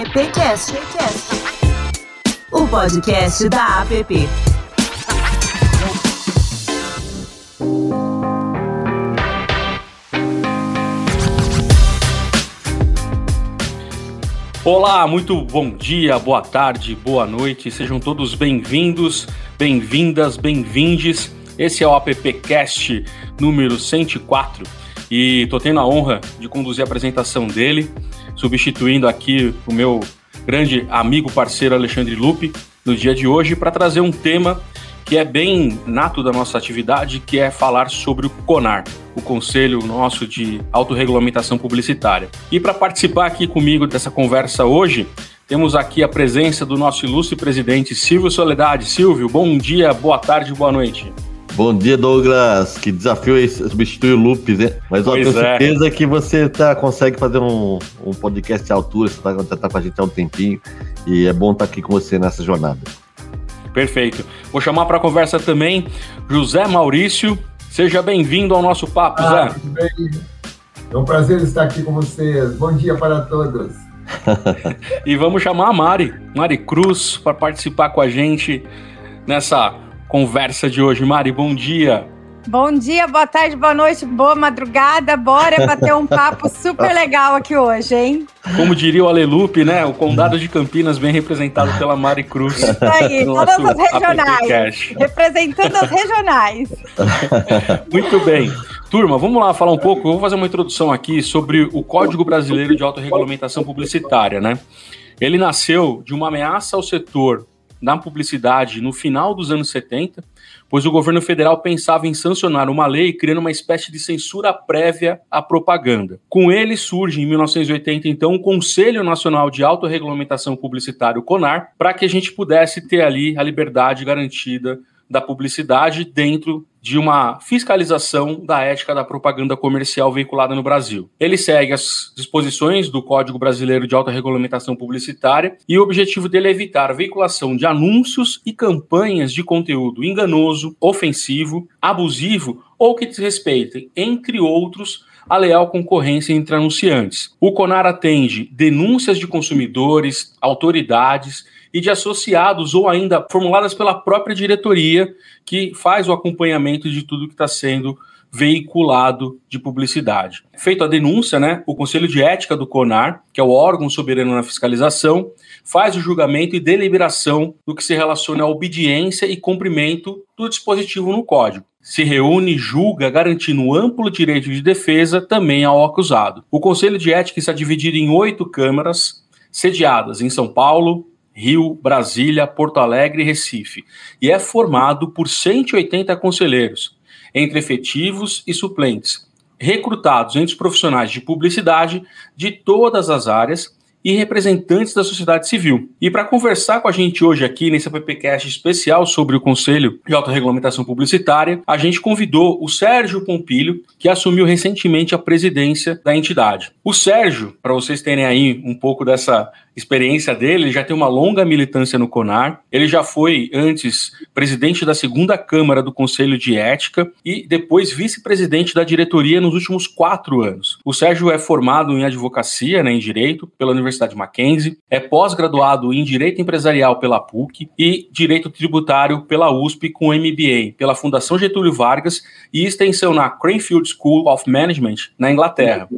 AppCast, o podcast da App. Olá, muito bom dia, boa tarde, boa noite, sejam todos bem-vindos, bem-vindas, bem-vindes. Esse é o AppCast número 104 e tô tendo a honra de conduzir a apresentação dele, substituindo aqui o meu grande amigo parceiro Alexandre Lupe no dia de hoje para trazer um tema que é bem nato da nossa atividade, que é falar sobre o CONAR, o Conselho Nosso de Autorregulamentação Publicitária. E para participar aqui comigo dessa conversa hoje, temos aqui a presença do nosso ilustre presidente Silvio Soledade. Silvio, bom dia, boa tarde, boa noite. Bom dia, Douglas. Que desafio é substituir o Lupes, hein? Mas eu tenho é. certeza que você tá, consegue fazer um, um podcast à altura, você está tá com a gente há um tempinho e é bom estar aqui com você nessa jornada. Perfeito. Vou chamar para conversa também José Maurício. Seja bem-vindo ao nosso papo, ah, Zé. Bem. É um prazer estar aqui com vocês. Bom dia para todos. e vamos chamar a Mari, Mari Cruz, para participar com a gente nessa conversa de hoje. Mari, bom dia. Bom dia, boa tarde, boa noite, boa madrugada. Bora bater um papo super legal aqui hoje, hein? Como diria o Alelupe, né? O Condado de Campinas bem representado pela Mari Cruz. Isso aí, todas as regionais. Representando as regionais. Muito bem. Turma, vamos lá falar um pouco. Eu vou fazer uma introdução aqui sobre o Código Brasileiro de Autorregulamentação Publicitária, né? Ele nasceu de uma ameaça ao setor na publicidade no final dos anos 70, pois o governo federal pensava em sancionar uma lei criando uma espécie de censura prévia à propaganda. Com ele surge, em 1980, então, o Conselho Nacional de Autorregulamentação Publicitária, o CONAR, para que a gente pudesse ter ali a liberdade garantida da publicidade dentro de uma fiscalização da ética da propaganda comercial veiculada no Brasil. Ele segue as disposições do Código Brasileiro de Autorregulamentação Publicitária e o objetivo dele é evitar a veiculação de anúncios e campanhas de conteúdo enganoso, ofensivo, abusivo ou que desrespeitem, entre outros, a leal concorrência entre anunciantes. O CONAR atende denúncias de consumidores, autoridades e de associados ou ainda formuladas pela própria diretoria que faz o acompanhamento de tudo que está sendo veiculado de publicidade. Feito a denúncia, né, o Conselho de Ética do CONAR, que é o órgão soberano na fiscalização, faz o julgamento e deliberação do que se relaciona à obediência e cumprimento do dispositivo no código. Se reúne, julga, garantindo amplo direito de defesa também ao acusado. O Conselho de Ética está dividido em oito câmaras, sediadas em São Paulo, Rio, Brasília, Porto Alegre e Recife, e é formado por 180 conselheiros, entre efetivos e suplentes, recrutados entre os profissionais de publicidade de todas as áreas e representantes da sociedade civil. E para conversar com a gente hoje aqui nesse PPcast especial sobre o Conselho de Autorregulamentação Publicitária, a gente convidou o Sérgio Pompilho, que assumiu recentemente a presidência da entidade. O Sérgio, para vocês terem aí um pouco dessa experiência dele, ele já tem uma longa militância no CONAR. Ele já foi antes presidente da segunda Câmara do Conselho de Ética e depois vice-presidente da diretoria nos últimos quatro anos. O Sérgio é formado em advocacia, né, em direito, pela Universidade Mackenzie, é pós-graduado em direito empresarial pela PUC e direito tributário pela USP com MBA pela Fundação Getúlio Vargas e extensão na Cranfield School of Management na Inglaterra.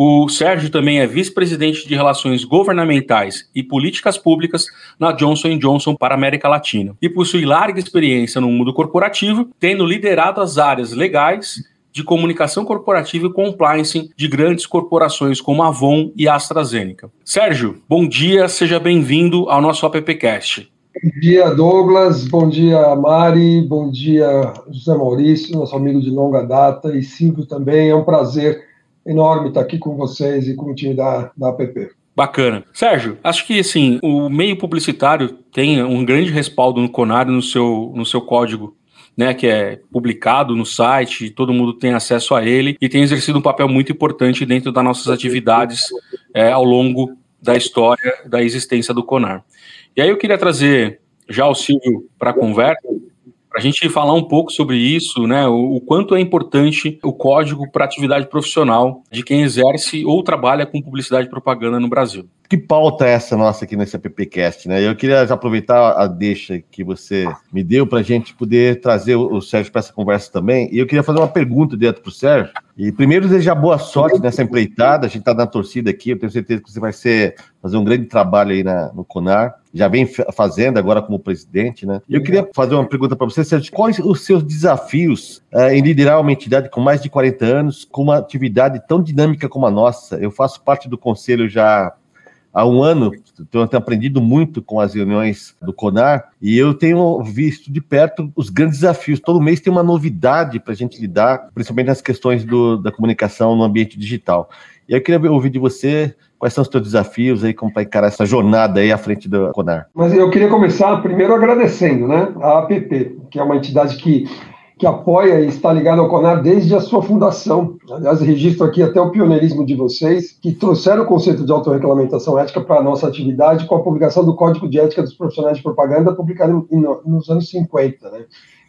O Sérgio também é vice-presidente de Relações Governamentais e Políticas Públicas na Johnson Johnson para a América Latina e possui larga experiência no mundo corporativo, tendo liderado as áreas legais, de comunicação corporativa e compliance de grandes corporações como Avon e AstraZeneca. Sérgio, bom dia, seja bem-vindo ao nosso AppCast. Bom dia, Douglas. Bom dia, Mari. Bom dia, José Maurício, nosso amigo de longa data, e Silvio também. É um prazer enorme estar aqui com vocês e com o time da, da APP. Bacana. Sérgio, acho que assim, o meio publicitário tem um grande respaldo no Conário no seu, no seu código. Né, que é publicado no site, todo mundo tem acesso a ele e tem exercido um papel muito importante dentro das nossas atividades é, ao longo da história da existência do Conar. E aí eu queria trazer já o Silvio para a conversa, para a gente falar um pouco sobre isso, né? O, o quanto é importante o código para atividade profissional de quem exerce ou trabalha com publicidade e propaganda no Brasil. Que pauta é essa nossa aqui nesse AppCast, né? Eu queria aproveitar a deixa que você me deu para a gente poder trazer o Sérgio para essa conversa também. E eu queria fazer uma pergunta dentro para o Sérgio. E primeiro desejar boa sorte nessa empreitada. A gente está na torcida aqui. Eu tenho certeza que você vai ser, fazer um grande trabalho aí na, no CONAR. Já vem fazendo agora como presidente, né? Eu queria fazer uma pergunta para você, Sérgio. Quais os seus desafios uh, em liderar uma entidade com mais de 40 anos, com uma atividade tão dinâmica como a nossa? Eu faço parte do conselho já há um ano, tenho aprendido muito com as reuniões do CONAR e eu tenho visto de perto os grandes desafios. Todo mês tem uma novidade para a gente lidar, principalmente nas questões do, da comunicação no ambiente digital. E eu queria ouvir de você quais são os teus desafios aí, como vai encarar essa jornada aí à frente do CONAR. Mas eu queria começar primeiro agradecendo né, a APP, que é uma entidade que que apoia e está ligado ao CONAR desde a sua fundação. Aliás, registro aqui até o pioneirismo de vocês, que trouxeram o conceito de autorregulamentação ética para a nossa atividade com a publicação do Código de Ética dos Profissionais de Propaganda, publicado nos anos 50. Né?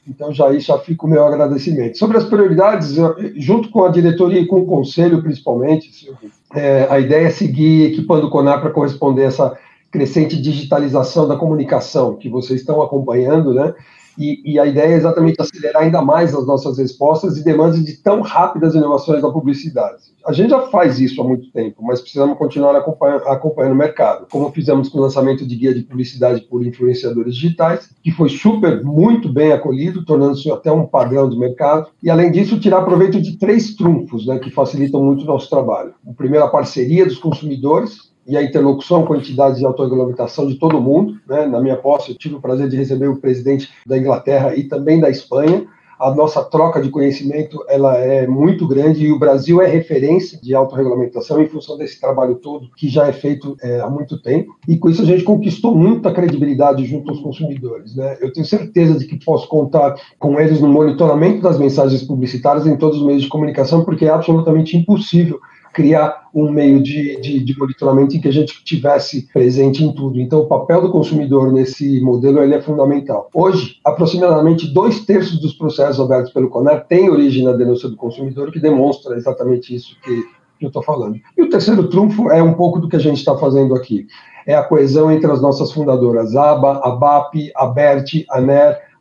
Então, já aí já fica o meu agradecimento. Sobre as prioridades, junto com a diretoria e com o conselho, principalmente, é, a ideia é seguir equipando o CONAR para corresponder a essa crescente digitalização da comunicação que vocês estão acompanhando, né? E, e, a ideia é exatamente acelerar ainda mais as nossas respostas e demandas de tão rápidas inovações da publicidade. A gente já faz isso há muito tempo, mas precisamos continuar acompanhando, acompanhando o mercado, como fizemos com o lançamento de guia de publicidade por influenciadores digitais, que foi super, muito bem acolhido, tornando-se até um padrão de mercado. E, além disso, tirar proveito de três trunfos né, que facilitam muito o nosso trabalho. O primeiro, a parceria dos consumidores, e a interlocução com entidades de autorregulamentação de todo mundo. Né? Na minha posse, eu tive o prazer de receber o presidente da Inglaterra e também da Espanha. A nossa troca de conhecimento ela é muito grande e o Brasil é referência de autorregulamentação em função desse trabalho todo que já é feito é, há muito tempo. E com isso a gente conquistou muita credibilidade junto aos consumidores. Né? Eu tenho certeza de que posso contar com eles no monitoramento das mensagens publicitárias em todos os meios de comunicação, porque é absolutamente impossível criar um meio de, de, de, monitoramento em que a gente tivesse presente em tudo. Então, o papel do consumidor nesse modelo ele é fundamental. Hoje, aproximadamente dois terços dos processos abertos pelo CONAR têm origem na denúncia do consumidor, que demonstra exatamente isso que, eu estou falando. E o terceiro trunfo é um pouco do que a gente está fazendo aqui. É a coesão entre as nossas fundadoras, ABA, a BAP, a BERT,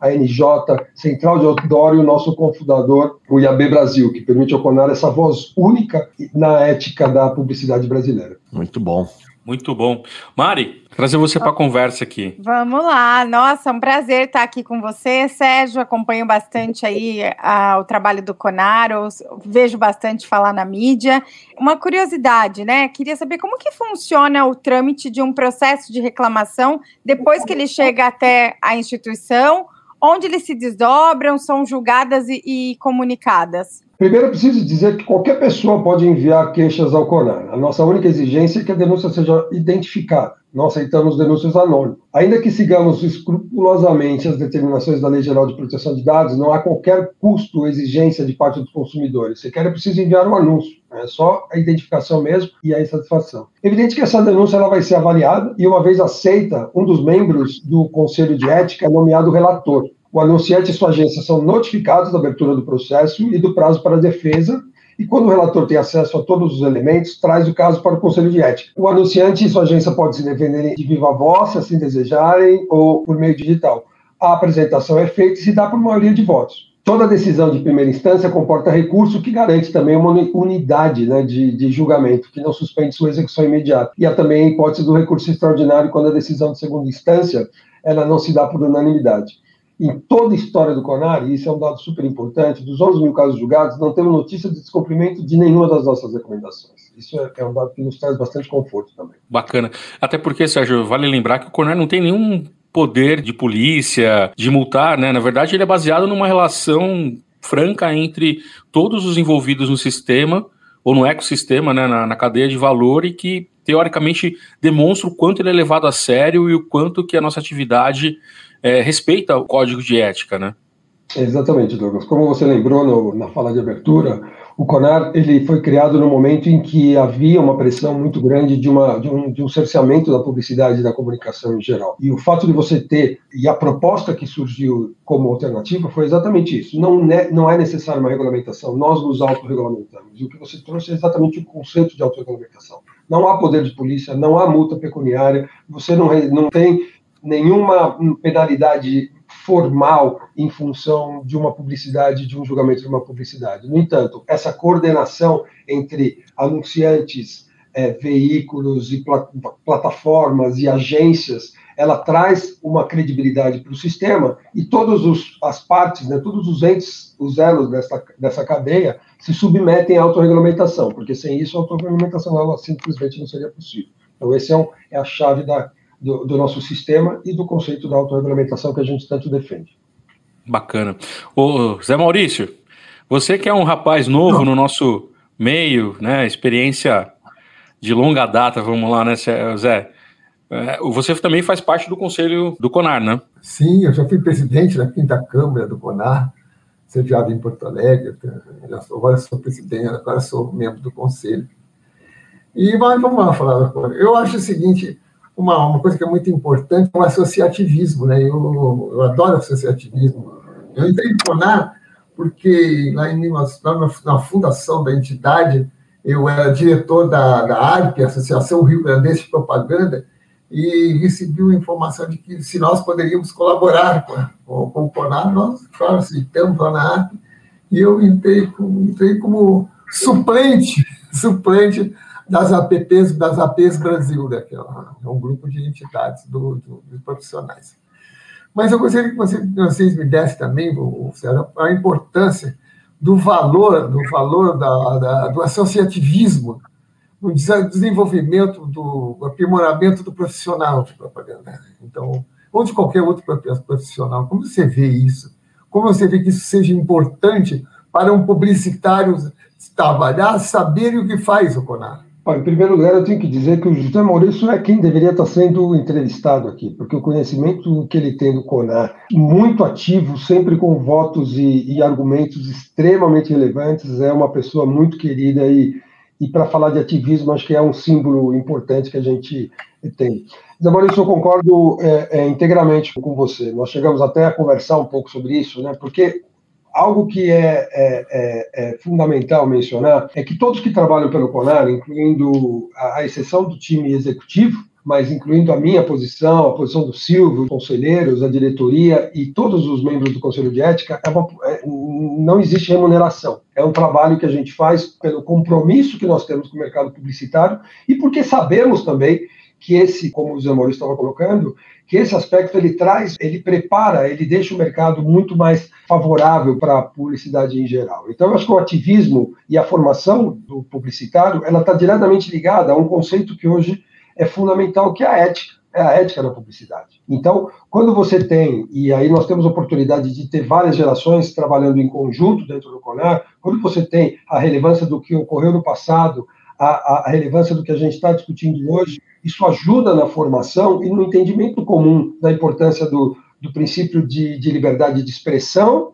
a NJ, Central de Outdoor e o nosso cofundador, o IAB Brasil, que permite ao CONAR essa voz única na ética da publicidade brasileira. Muito bom. Muito bom. Mari, trazer você para a conversa aqui. Vamos lá. Nossa, um prazer estar aqui com você, Sérgio. Acompanho bastante aí a, o trabalho do Conar, vejo bastante falar na mídia. Uma curiosidade, né? Queria saber como que funciona o trâmite de um processo de reclamação depois que ele chega até a instituição onde eles se desdobram, são julgadas e, e comunicadas? Primeiro, preciso dizer que qualquer pessoa pode enviar queixas ao CONAR. A nossa única exigência é que a denúncia seja identificada. Nós aceitamos denúncias anônimas. Ainda que sigamos escrupulosamente as determinações da Lei Geral de Proteção de Dados, não há qualquer custo ou exigência de parte dos consumidores. Se quer, é preciso enviar um anúncio. É só a identificação mesmo e a insatisfação. Evidente que essa denúncia ela vai ser avaliada e, uma vez aceita, um dos membros do Conselho de Ética é nomeado relator. O anunciante e sua agência são notificados da abertura do processo e do prazo para a defesa, e quando o relator tem acesso a todos os elementos, traz o caso para o Conselho de Ética. O anunciante e sua agência podem se defender de viva voz, se assim desejarem, ou por meio digital. A apresentação é feita e se dá por maioria de votos. Toda decisão de primeira instância comporta recurso que garante também uma unidade né, de, de, julgamento, que não suspende sua execução imediata. E há também a hipótese do recurso extraordinário, quando a decisão de segunda instância ela não se dá por unanimidade. Em toda a história do CONAR, e isso é um dado super importante, dos 11 mil casos julgados, não temos notícia de descumprimento de nenhuma das nossas recomendações. Isso é, é um dado que nos traz bastante conforto também. Bacana. Até porque, Sérgio, vale lembrar que o CONAR não tem nenhum poder de polícia, de multar, né? Na verdade, ele é baseado numa relação franca entre todos os envolvidos no sistema ou no ecossistema, né, na, na, cadeia de valor e que teoricamente demonstra o quanto ele é levado a sério e o quanto que a nossa atividade é, respeita o código de ética, né? Exatamente, Douglas. Como você lembrou no, na fala de abertura, O CONAR ele foi criado no momento em que havia uma pressão muito grande de, uma, de, um, de um cerceamento da publicidade e da comunicação em geral. E o fato de você ter, e a proposta que surgiu como alternativa foi exatamente isso. Não, é, não é necessária uma regulamentação, nós nos autorregulamentamos. E o que você trouxe é exatamente o conceito de autorregulamentação. Não há poder de polícia, não há multa pecuniária, você não, não tem nenhuma penalidade formal em função de uma publicidade, de um julgamento de uma publicidade. No entanto, essa coordenação entre anunciantes, é, veículos e plat plataformas e agências, ela traz uma credibilidade para o sistema e todas as partes, né, todos os entes, os elos dessa, dessa cadeia se submetem à autorregulamentação, porque sem isso a autorregulamentação ela simplesmente não seria possível. Então, esse é, um, é a chave da, do, do nosso sistema e do conceito da autorregulamentação que a gente tanto defende. Bacana. Ô, Zé Maurício, você que é um rapaz novo Não. no nosso meio, né? Experiência de longa data, vamos lá, né, Zé? É, você também faz parte do conselho do CONAR, né? Sim, eu já fui presidente da quinta Câmara do CONAR, sediado em Porto Alegre, agora sou presidente, agora sou membro do conselho. E mas vamos lá falar agora. Eu acho o seguinte, uma, uma coisa que é muito importante é o associativismo, né? Eu, eu adoro associativismo. Eu entrei no CONAR porque lá, em, lá na, fundação da entidade eu era diretor da, da ARP, Associação Rio Grandense de Propaganda, e recebi uma informação de que se nós poderíamos colaborar com, com, o CONAR, nós, claro, aceitamos lá na ARP, e eu entrei, entrei como suplente, suplente das APPs, das APs Brasil, né, que é, é um grupo de entidades do, do, dos profissionais. Mas eu gostaria que você, vocês me dessem também, Sérgio, a importância do valor, do valor da, da, do associativismo, no desenvolvimento, do aprimoramento do profissional de propaganda. Então, ou de qualquer outro profissional. Como você vê isso? Como você vê que isso seja importante para um publicitário trabalhar, saber o que faz o CONAR? Em primeiro lugar, eu tenho que dizer que o José Maurício é quem deveria estar sendo entrevistado aqui, porque o conhecimento que ele tem do CONAR, muito ativo, sempre com votos e, e argumentos extremamente relevantes, é uma pessoa muito querida e, e para falar de ativismo, acho que é um símbolo importante que a gente tem. José Maurício, eu concordo é, é, integramente com você. Nós chegamos até a conversar um pouco sobre isso, né? porque algo que é, é, é, é, fundamental mencionar é que todos que trabalham pelo CONAR, incluindo a, a, exceção do time executivo, mas incluindo a minha posição, a posição do Silvio, os conselheiros, a diretoria e todos os membros do Conselho de Ética, é uma, é, não existe remuneração. É um trabalho que a gente faz pelo compromisso que nós temos com o mercado publicitário e porque sabemos também que esse, como o Zé Maurício estava colocando, que esse aspecto ele traz, ele prepara, ele deixa o mercado muito mais favorável para a publicidade em geral. Então, eu acho que o ativismo e a formação do publicitário, ela está diretamente ligada a um conceito que hoje é fundamental, que é a ética, é a ética da publicidade. Então, quando você tem, e aí nós temos a oportunidade de ter várias gerações trabalhando em conjunto dentro do CONAR, quando você tem a relevância do que ocorreu no passado, a, a relevância do que a gente está discutindo hoje, isso ajuda na formação e no entendimento comum da importância do, do princípio de, de liberdade de expressão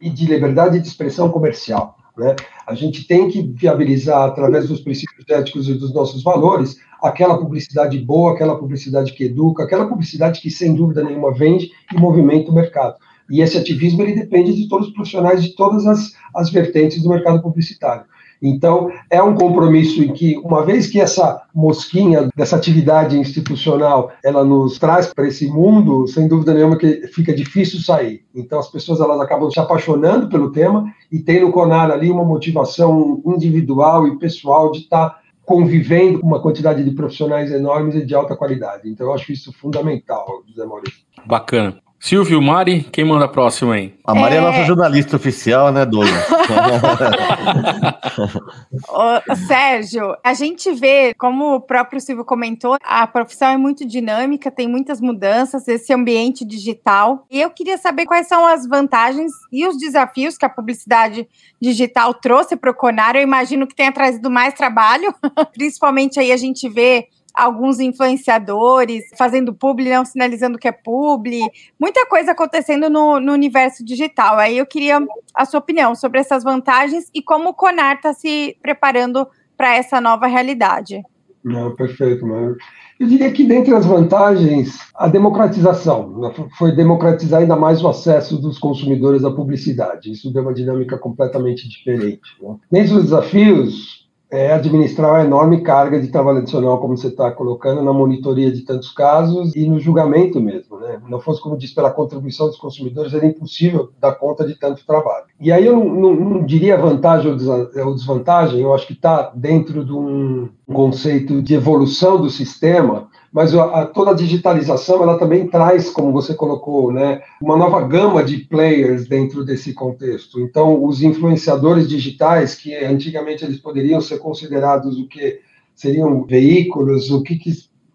e de liberdade de expressão comercial. Né? A gente tem que viabilizar, através dos princípios éticos e dos nossos valores, aquela publicidade boa, aquela publicidade que educa, aquela publicidade que, sem dúvida nenhuma, vende e movimenta o mercado. E esse ativismo ele depende de todos os profissionais de todas as, as vertentes do mercado publicitário. Então, é um compromisso em que, uma vez que essa mosquinha dessa atividade institucional, ela nos traz para esse mundo, sem dúvida nenhuma que fica difícil sair. Então, as pessoas elas acabam se apaixonando pelo tema e tem no CONAR ali uma motivação individual e pessoal de estar tá convivendo com uma quantidade de profissionais enormes e de alta qualidade. Então, eu acho isso fundamental, José Maurício. Bacana. Silvio, Mari, quem manda a próxima aí? A Mari é, é nossa jornalista oficial, né, Douglas? Ô, Sérgio, a gente vê, como o próprio Silvio comentou, a profissão é muito dinâmica, tem muitas mudanças, esse ambiente digital. E eu queria saber quais são as vantagens e os desafios que a publicidade digital trouxe para o Conar. Eu imagino que tenha trazido mais trabalho, principalmente aí a gente vê alguns influenciadores fazendo publi, não sinalizando que é publi, muita coisa acontecendo no, no universo digital. Aí eu queria a sua opinião sobre essas vantagens e como o Conar está se preparando para essa nova realidade. Não, perfeito, mano. Eu diria que, dentre as vantagens, a democratização. Né? Foi democratizar ainda mais o acesso dos consumidores à publicidade. Isso deu uma dinâmica completamente diferente. Né? Dentre os desafios, é administrar uma enorme carga de trabalho adicional, como você está colocando, na monitoria de tantos casos e no julgamento mesmo. Né? Não fosse, como diz, pela contribuição dos consumidores, era impossível dar conta de tanto trabalho. E aí eu não, não, não diria vantagem ou desvantagem, eu acho que está dentro de um conceito de evolução do sistema mas a, toda a digitalização ela também traz, como você colocou, né, uma nova gama de players dentro desse contexto. Então, os influenciadores digitais, que antigamente eles poderiam ser considerados o que seriam veículos, o que, que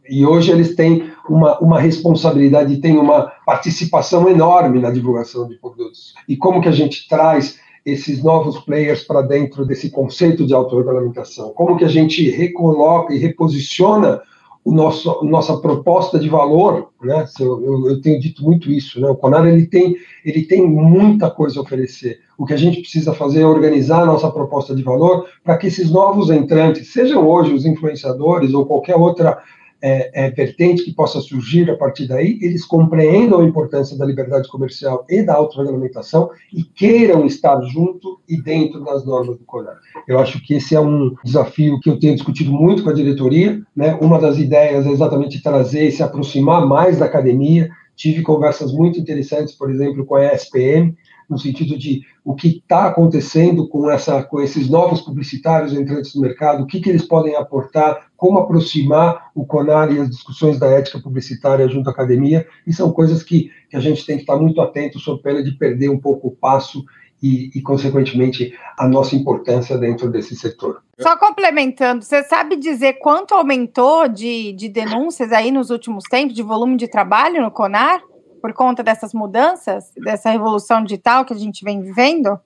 e hoje eles têm uma, uma responsabilidade, têm uma participação enorme na divulgação de produtos. E como que a gente traz esses novos players para dentro desse conceito de autorregulamentação? Como que a gente recoloca e reposiciona o nosso, nossa proposta de valor, né? Eu, eu, eu, tenho dito muito isso, né? O Conar ele tem, ele tem muita coisa a oferecer. O que a gente precisa fazer é organizar a nossa proposta de valor para que esses novos entrantes, sejam hoje os influenciadores ou qualquer outra é, é, vertente que possa surgir a partir daí, eles compreendam a importância da liberdade comercial e da autorregulamentação e queiram estar junto e dentro das normas do CONAR. Eu acho que esse é um desafio que eu tenho discutido muito com a diretoria. Né? Uma das ideias é exatamente trazer e se aproximar mais da academia. Tive conversas muito interessantes, por exemplo, com a ESPM, no sentido de o que está acontecendo com, essa, com esses novos publicitários entrantes no mercado, o que, que eles podem aportar, como aproximar o CONAR e as discussões da ética publicitária junto à academia, e são coisas que, que a gente tem que estar muito atento, sob pena de perder um pouco o passo e, e, consequentemente, a nossa importância dentro desse setor. Só complementando, você sabe dizer quanto aumentou de, de denúncias aí nos últimos tempos, de volume de trabalho no CONAR? Por conta dessas mudanças, dessa revolução digital que a gente vem vivendo?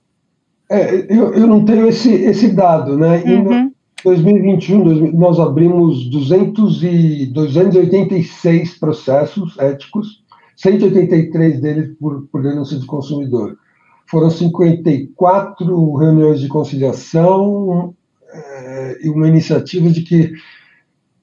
É, eu, eu não tenho esse, esse dado, né? Uhum. Em 2021, nós abrimos 200 e, 286 processos éticos, 183 deles por, por denúncia de consumidor. Foram 54 reuniões de conciliação é, e uma iniciativa de que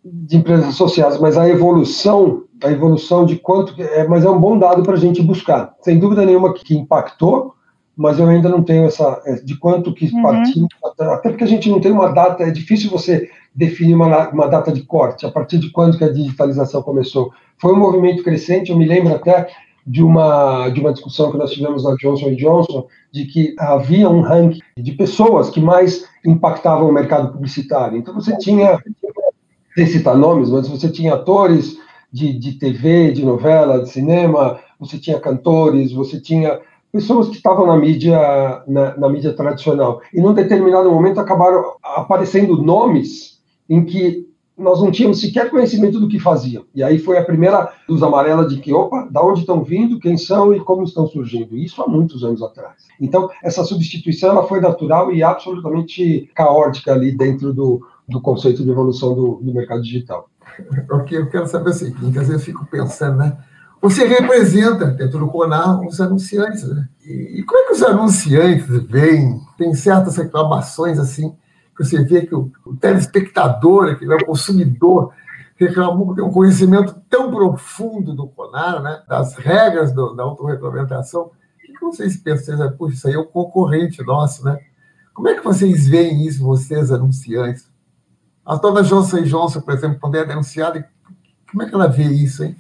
de empresas associadas, mas a evolução a evolução de quanto. É, mas é um bom dado para a gente buscar. Sem dúvida nenhuma que, que, impactou, mas eu ainda não tenho essa. É, de quanto que uhum. partiu. Até porque a gente não tem uma data, é difícil você definir uma, uma data de corte, a partir de quando que a digitalização começou. Foi um movimento crescente, eu me lembro até de uma, de uma discussão que nós tivemos na Johnson Johnson, de que havia um ranking de pessoas que mais impactavam o mercado publicitário. Então você tinha, sem citar nomes, mas você tinha atores, de, de TV, de novela, de cinema, você tinha cantores, você tinha pessoas que estavam na mídia, na, na, mídia tradicional. E num determinado momento acabaram aparecendo nomes em que nós não tínhamos sequer conhecimento do que faziam. E aí foi a primeira luz amarela de que, opa, da onde estão vindo, quem são e como estão surgindo. Isso há muitos anos atrás. Então, essa substituição ela foi natural e absolutamente caótica ali dentro do, do conceito de evolução do, do mercado digital. Porque eu quero saber o seguinte, às vezes fico pensando, né? Você representa, dentro do CONAR, os anunciantes, né? E, como é que os anunciantes veem? Tem certas reclamações, assim, que você vê que o, o telespectador, que é o consumidor, reclamou tem um conhecimento tão profundo do CONAR, né? Das regras do, da autorregulamentação. O que vocês pensam? Puxa, isso aí é um concorrente nosso, né? Como é que vocês veem isso, vocês, anunciantes? A dona Johnson Johnson, por exemplo, quando é denunciada, como é que ela vê isso, hein?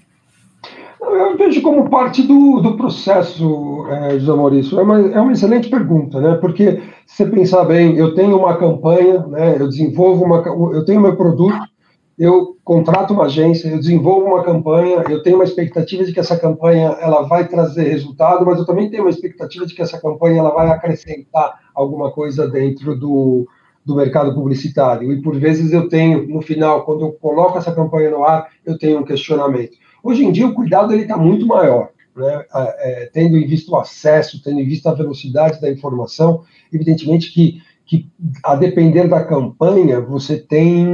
Eu vejo como parte do, do processo, é, José Maurício. É uma, é uma excelente pergunta, né? Porque se você pensar bem, eu tenho uma campanha, né? Eu desenvolvo uma, eu tenho meu produto, eu contrato uma agência, eu desenvolvo uma campanha, eu tenho uma expectativa de que essa campanha ela vai trazer resultado, mas eu também tenho uma expectativa de que essa campanha ela vai acrescentar alguma coisa dentro do, do mercado publicitário. E por vezes eu tenho, no final, quando eu coloco essa campanha no ar, eu tenho um questionamento. Hoje em dia o cuidado ele está muito maior, né? É, tendo em vista o acesso, tendo em vista a velocidade da informação, evidentemente que que, a depender da campanha, você tem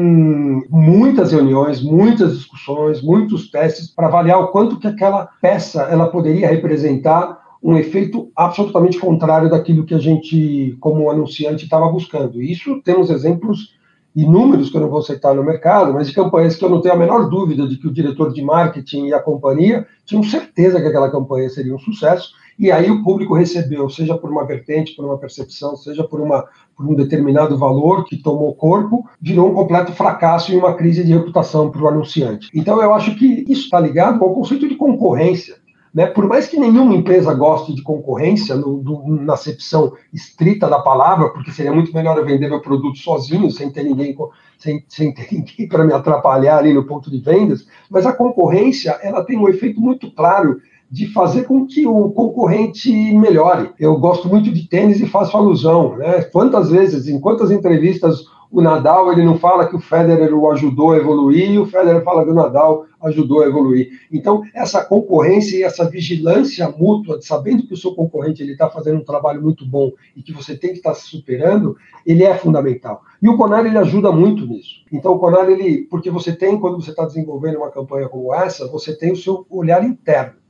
muitas reuniões, muitas discussões, muitos testes para avaliar o quanto que aquela peça ela poderia representar um efeito absolutamente contrário daquilo que a gente, como anunciante, estava buscando. Isso temos exemplos inúmeros que eu não vou citar no mercado, mas de campanhas que eu não tenho a menor dúvida de que o diretor de marketing e a companhia tinham certeza que aquela campanha seria um sucesso, e aí o público recebeu, seja por uma vertente, por uma percepção, seja por, uma, por um determinado valor que tomou corpo, virou um completo fracasso e uma crise de reputação para o anunciante. Então eu acho que isso está ligado ao conceito de concorrência. Né? Por mais que nenhuma empresa goste de concorrência, no, do, na acepção estrita da palavra, porque seria muito melhor eu vender meu produto sozinho, sem ter ninguém, sem, sem ninguém para me atrapalhar ali no ponto de vendas, mas a concorrência ela tem um efeito muito claro de fazer com que o concorrente melhore. Eu gosto muito de tênis e faço alusão, né? Quantas vezes, em quantas entrevistas o Nadal ele não fala que o Federer o ajudou a evoluir e o Federer fala que o Nadal ajudou a evoluir. Então, essa concorrência e essa vigilância mútua, sabendo que o seu concorrente ele está fazendo um trabalho muito bom e que você tem que estar tá se superando, ele é fundamental. E o Conar ele ajuda muito nisso. Então, o Conar ele, porque você tem quando você está desenvolvendo uma campanha como essa, você tem o seu olhar interno.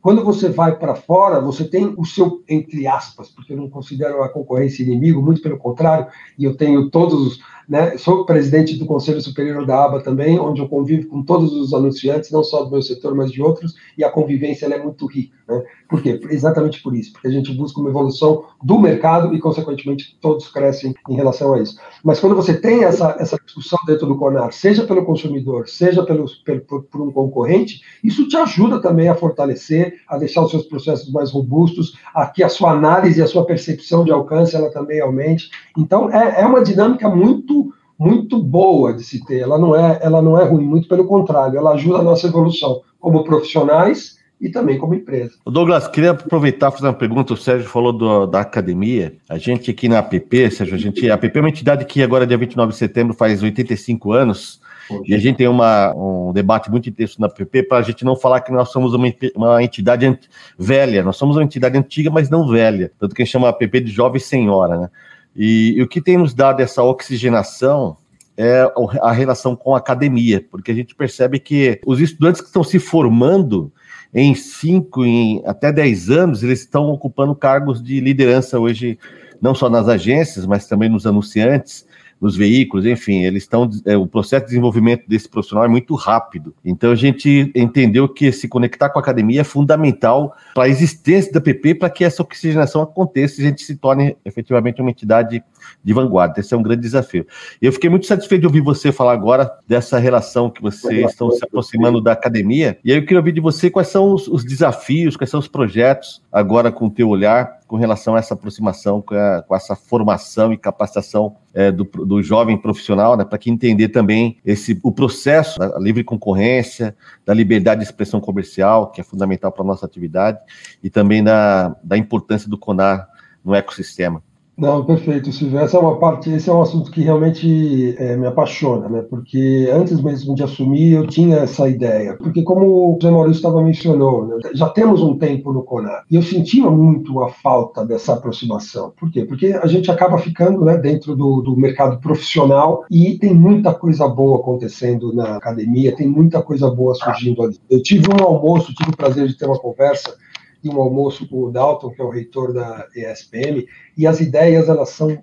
Quando você vai para fora, você tem o seu, entre aspas, porque eu não considero a concorrência inimigo, muito pelo contrário, e eu tenho todos os. Né, sou presidente do Conselho Superior da ABA também, onde eu convivo com todos os anunciantes, não só do meu setor, mas de outros, e a convivência é muito rica. Né? Por quê? Exatamente por isso, porque a gente busca uma evolução do mercado e, consequentemente, todos crescem em relação a isso. Mas quando você tem essa, essa discussão dentro do CONAR, seja pelo consumidor, seja pelo, pelo, por, por um concorrente, isso te ajuda também a fortalecer a deixar os seus processos mais robustos, a que a sua análise e a sua percepção de alcance ela também aumente. Então, é, é uma dinâmica muito muito boa de se ter. Ela não é ela não é ruim, muito pelo contrário, ela ajuda a nossa evolução como profissionais e também como empresa. Douglas, queria aproveitar e fazer uma pergunta. O Sérgio falou do, da academia. A gente aqui na APP, Sérgio, a gente, a APP é uma entidade que agora, dia 29 de setembro, faz 85 anos. E a gente tem uma, um debate muito intenso na PP para a gente não falar que nós somos uma, uma entidade velha. Nós somos uma entidade antiga, mas não velha. Tanto que a gente chama a PP de jovem senhora, né? E, e o que tem nos dado essa oxigenação é a relação com a academia, porque a gente percebe que os estudantes que estão se formando em 5, em até 10 anos, eles estão ocupando cargos de liderança hoje, não só nas agências, mas também nos anunciantes nos veículos, enfim, eles estão. É, o processo de desenvolvimento desse profissional é muito rápido. Então a gente entendeu que se conectar com a academia é fundamental para a existência da PP, para que essa oxigenação aconteça e a gente se torne efetivamente uma entidade de vanguarda. Esse é um grande desafio. Eu fiquei muito satisfeito de ouvir você falar agora dessa relação que vocês estão se aproximando da academia. E aí eu queria ouvir de você quais são os, os desafios, quais são os projetos agora com o teu olhar com relação a essa aproximação, com, a, com essa formação e capacitação é, do, do, jovem profissional, né, para que entender também esse, o processo da livre concorrência, da liberdade de expressão comercial, que é fundamental para a nossa atividade, e também da, da importância do CONAR no ecossistema. Não, perfeito, Silvio. Essa é uma parte, esse é um assunto que realmente é, me apaixona, né? Porque antes mesmo de assumir, eu tinha essa ideia. Porque, como o Zé Maurício estava mencionou, né? já temos um tempo no CONAR. E eu sentia muito a falta dessa aproximação. Por quê? Porque a gente acaba ficando né, dentro do, do mercado profissional e tem muita coisa boa acontecendo na academia, tem muita coisa boa surgindo ali. Eu tive um almoço, tive o prazer de ter uma conversa e um almoço com o Dalton, que é o reitor da ESPM, e as ideias elas são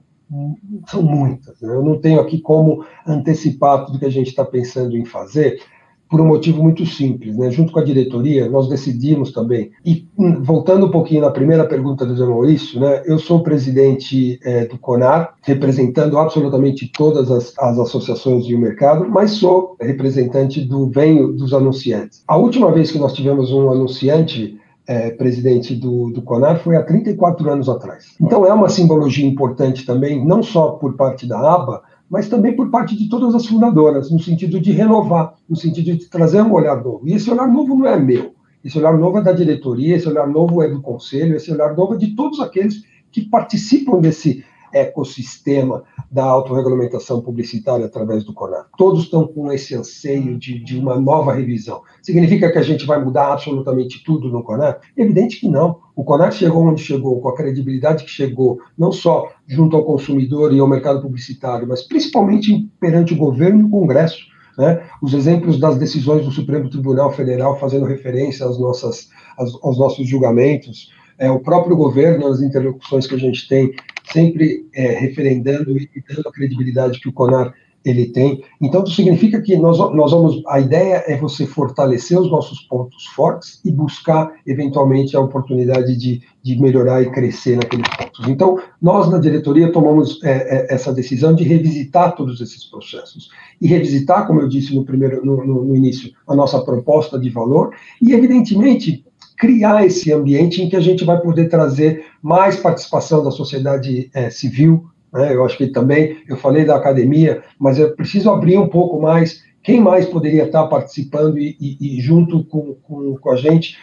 são muitas. Né? Eu não tenho aqui como antecipar tudo que a gente está pensando em fazer, por um motivo muito simples. Né? Junto com a diretoria, nós decidimos também, e hum, voltando um pouquinho na primeira pergunta do Zé Maurício, né? eu sou presidente é, do CONAR, representando absolutamente todas as, as associações de mercado, mas sou representante do venho dos anunciantes. A última vez que nós tivemos um anunciante é, presidente do, do CONAR foi há 34 anos atrás. Então é uma simbologia importante também, não só por parte da ABA, mas também por parte de todas as fundadoras, no sentido de renovar, no sentido de trazer um olhar novo. E esse olhar novo não é meu, esse olhar novo é da diretoria, esse olhar novo é do conselho, esse olhar novo é de todos aqueles que participam desse ecossistema da autorregulamentação publicitária através do CONAR. Todos estão com esse anseio de, de uma nova revisão. Significa que a gente vai mudar absolutamente tudo no CONAR? Evidente que não. O CONAR chegou onde chegou, com a credibilidade que chegou, não só junto ao consumidor e ao mercado publicitário, mas principalmente perante o governo e o Congresso. Né? Os exemplos das decisões do Supremo Tribunal Federal fazendo referência às nossas, aos nossos julgamentos, é, o próprio governo, nas interlocuções que a gente tem, sempre é, referendando e dando a credibilidade que o CONAR ele tem. Então, isso significa que nós, nós vamos. A ideia é você fortalecer os nossos pontos fortes e buscar, eventualmente, a oportunidade de, de melhorar e crescer naqueles pontos. Então, nós, na diretoria, tomamos é, é, essa decisão de revisitar todos esses processos. E revisitar, como eu disse no, primeiro, no, no, no início, a nossa proposta de valor e, evidentemente, criar esse ambiente em que a gente vai poder trazer mais participação da sociedade é, civil. Né? Eu acho que também, eu falei da academia, mas eu preciso abrir um pouco mais. Quem mais poderia estar participando e, e, e junto com, com, com a gente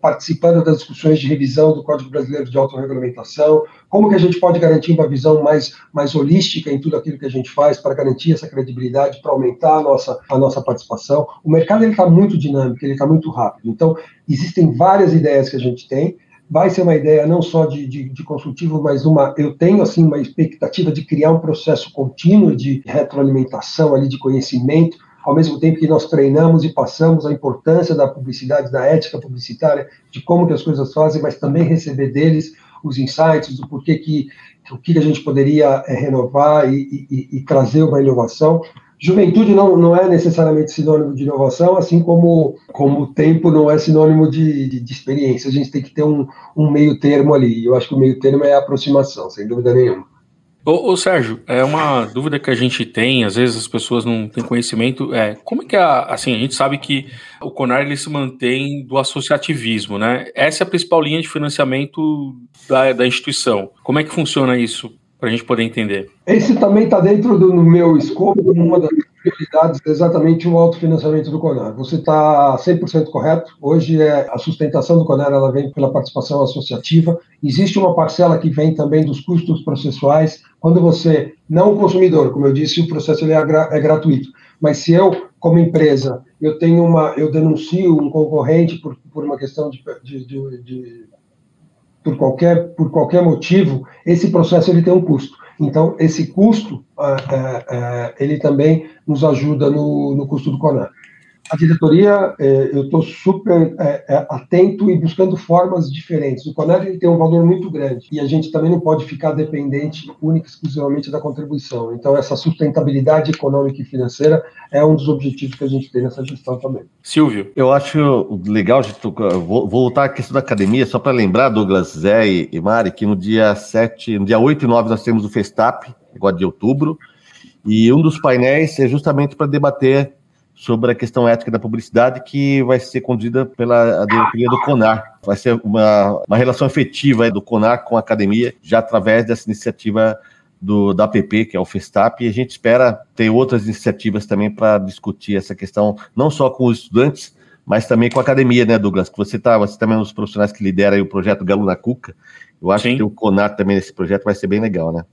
participando das discussões de revisão do Código Brasileiro de Autorregulamentação, como que a gente pode garantir uma visão mais, mais holística em tudo aquilo que a gente faz para garantir essa credibilidade, para aumentar a nossa, a nossa participação. O mercado está muito dinâmico, ele está muito rápido. Então, existem várias ideias que a gente tem, vai ser uma ideia não só de, de, de, consultivo, mas uma, eu tenho assim uma expectativa de criar um processo contínuo de retroalimentação ali de conhecimento ao mesmo tempo que nós treinamos e passamos a importância da publicidade, da ética publicitária, de como que as coisas fazem, mas também receber deles os insights do porquê que o que a gente poderia é, renovar e, e, e, trazer uma inovação. Juventude não, não é necessariamente sinônimo de inovação, assim como, como o tempo não é sinônimo de, de, de experiência. A gente tem que ter um, um meio termo ali. Eu acho que o meio termo é a aproximação, sem dúvida nenhuma. Ô, ô, Sérgio, é uma dúvida que a gente tem, às vezes as pessoas não têm conhecimento, é como é que a, assim, a gente sabe que o CONAR ele se mantém do associativismo, né? Essa é a principal linha de financiamento da, da instituição. Como é que funciona isso para a gente poder entender? Esse também está dentro do meu escopo, uma das prioridades é exatamente o autofinanciamento do CONAR. Você está 100% correto. Hoje é, a sustentação do CONAR ela vem pela participação associativa. Existe uma parcela que vem também dos custos processuais. Quando você, não consumidor, como eu disse, o processo ele é, gra, é gratuito. Mas se eu, como empresa, eu tenho uma, eu denuncio um concorrente por, por uma questão de, de, de, de por qualquer, por qualquer motivo, esse processo ele tem um custo. Então, esse custo, é, é, ele também nos ajuda no, no custo do CONAR a diretoria, é, eu estou super é, é, atento e buscando formas diferentes. O CONER ele tem um valor muito grande e a gente também não pode ficar dependente única e exclusivamente da contribuição. Então, essa sustentabilidade econômica e financeira é um dos objetivos que a gente tem nessa gestão também. Silvio. Eu acho legal, vou voltar à questão da academia, só para lembrar, Douglas, Zé e Mari, que no dia 7, no dia 8 e 9 nós temos o Festap, agora de outubro, e um dos painéis é justamente para debater sobre a questão ética da publicidade que vai ser conduzida pela diretoria do CONAR. Vai ser uma, uma relação efetiva do CONAR com a academia, já através dessa iniciativa do, da APP, que é o Festap, e a gente espera ter outras iniciativas também para discutir essa questão, não só com os estudantes, mas também com a academia, né, Douglas? Que você tá, você também é um dos profissionais que lidera o projeto Galo na Cuca. Eu acho Sim. que o CONAR também nesse projeto vai ser bem legal, né?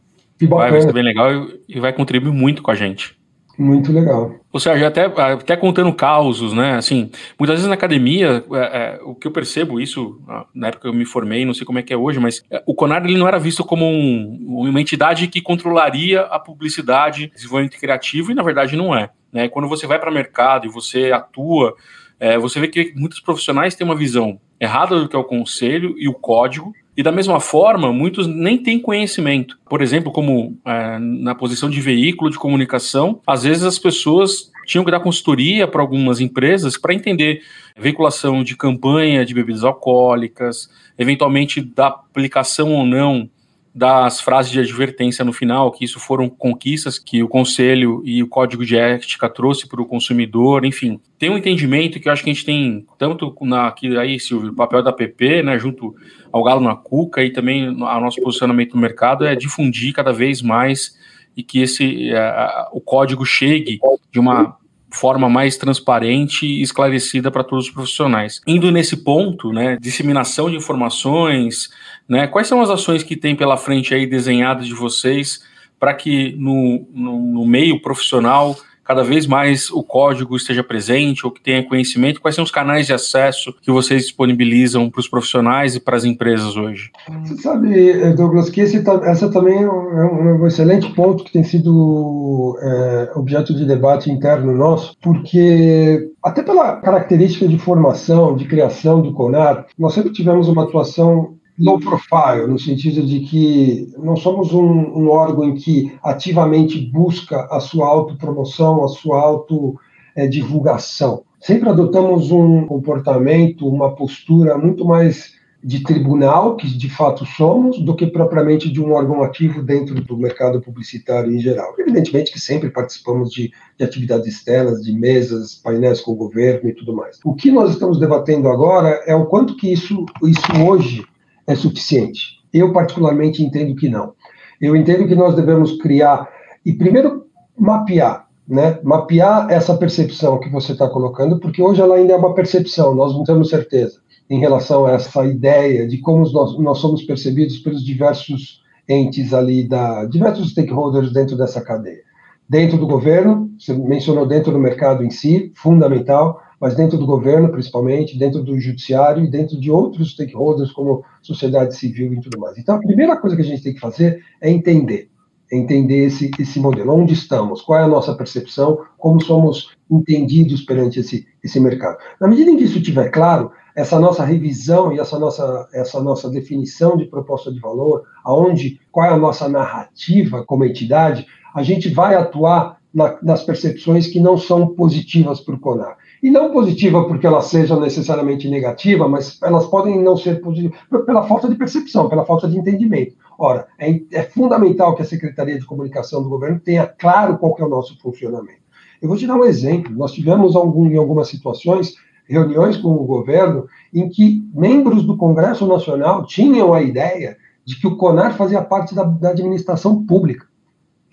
Vai, vai ser bem legal e vai contribuir muito com a gente. Muito legal. Ou seja, até, até contando causos, né? Assim, muitas vezes na academia, é, é, o que eu percebo, isso ah, na época que eu me formei, não sei como é que é hoje, mas é, o CONAR ele não era visto como um, uma entidade que controlaria a publicidade, desenvolvimento criativo, e na verdade não é. Né? Quando você vai para o mercado e você atua, é, você vê que muitos profissionais têm uma visão errada do que é o conselho e o código, e da mesma forma, muitos nem têm conhecimento. Por exemplo, como é, na posição de veículo de comunicação, às vezes as pessoas tinham que dar consultoria para algumas empresas para entender veiculação de campanha de bebidas alcoólicas, eventualmente da aplicação ou não das frases de advertência no final, que isso foram conquistas que o Conselho e o Código de Ética trouxe para o consumidor, enfim. Tem um entendimento que eu acho que a gente tem, tanto na, aqui aí, Silvio, o papel da PP, né, junto ao Galo na Cuca, e também o nosso posicionamento no mercado é difundir cada vez mais e que esse uh, o código chegue de uma forma mais transparente e esclarecida para todos os profissionais. Indo nesse ponto, né, disseminação de informações, né, quais são as ações que tem pela frente aí desenhadas de vocês para que no, no, no meio profissional cada vez mais o código esteja presente ou que tenha conhecimento? Quais são os canais de acesso que vocês disponibilizam para os profissionais e para as empresas hoje? Você sabe, Douglas, que esse, essa também é um, é um excelente ponto que tem sido é, objeto de debate interno nosso, porque até pela característica de formação, de criação do CONAR, nós sempre tivemos uma atuação low profile, no sentido de que não somos um, um órgão em que ativamente busca a sua autopromoção, a sua autodivulgação. É, Sempre adotamos um comportamento, uma postura muito mais de tribunal, que de fato somos, do que propriamente de um órgão ativo dentro do mercado publicitário em geral. Evidentemente que sempre participamos de, de, atividades externas, de mesas, painéis com o governo e tudo mais. O que nós estamos debatendo agora é o quanto que isso, isso hoje é suficiente. Eu, particularmente, entendo que não. Eu entendo que nós devemos criar e, primeiro, mapear. Né? Mapear essa percepção que você está colocando, porque hoje ela ainda é uma percepção, nós não temos certeza em relação a essa ideia de como nós, nós somos percebidos pelos diversos entes ali, da, diversos stakeholders dentro dessa cadeia. Dentro do governo, você mencionou dentro do mercado em si, fundamental, mas dentro do governo, principalmente, dentro do judiciário e dentro de outros stakeholders, como sociedade civil e tudo mais. Então, a primeira coisa que a gente tem que fazer é entender, é entender esse, esse modelo, onde estamos, qual é a nossa percepção, como somos entendidos perante esse, esse mercado. Na medida em que isso estiver claro, essa nossa revisão e essa nossa, essa nossa definição de proposta de valor, aonde, qual é a nossa narrativa como entidade, a gente vai atuar na, nas percepções que não são positivas para o CONAR. E não positiva porque elas sejam necessariamente negativas, mas elas podem não ser positivas pela falta de percepção, pela falta de entendimento. Ora, é, é fundamental que a Secretaria de Comunicação do governo tenha claro qual é o nosso funcionamento. Eu vou te dar um exemplo. Nós tivemos algum, em algumas situações reuniões com o governo em que membros do Congresso Nacional tinham a ideia de que o CONAR fazia parte da, da administração pública.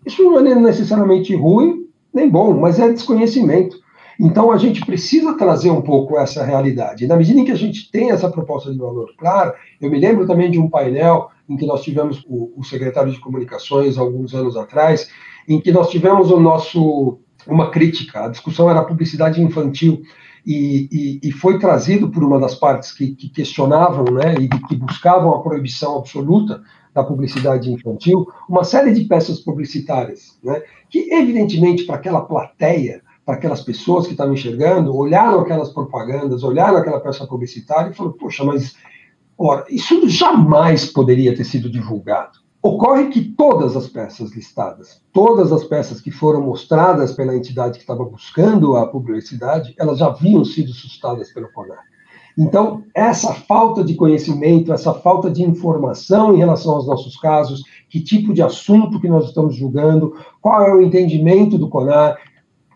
Isso não é necessariamente ruim nem bom, mas é desconhecimento. Então, a gente precisa trazer um pouco essa realidade. Na medida em que a gente tem essa proposta de valor clara, eu me lembro também de um painel em que nós tivemos o, o secretário de Comunicações alguns anos atrás, em que nós tivemos o nosso uma crítica. A discussão era publicidade infantil e, e, e, foi trazido por uma das partes que, que questionavam, né, e que buscavam a proibição absoluta da publicidade infantil, uma série de peças publicitárias, né, que evidentemente para aquela plateia para aquelas pessoas que estavam enxergando, olharam aquelas propagandas, olharam aquela peça publicitária e falaram, poxa, mas ora, isso jamais poderia ter sido divulgado. Ocorre que todas as peças listadas, todas as peças que foram mostradas pela entidade que estava buscando a publicidade, elas já haviam sido suscitadas pelo CONAR. Então, essa falta de conhecimento, essa falta de informação em relação aos nossos casos, que tipo de assunto que nós estamos julgando, qual é o entendimento do CONAR,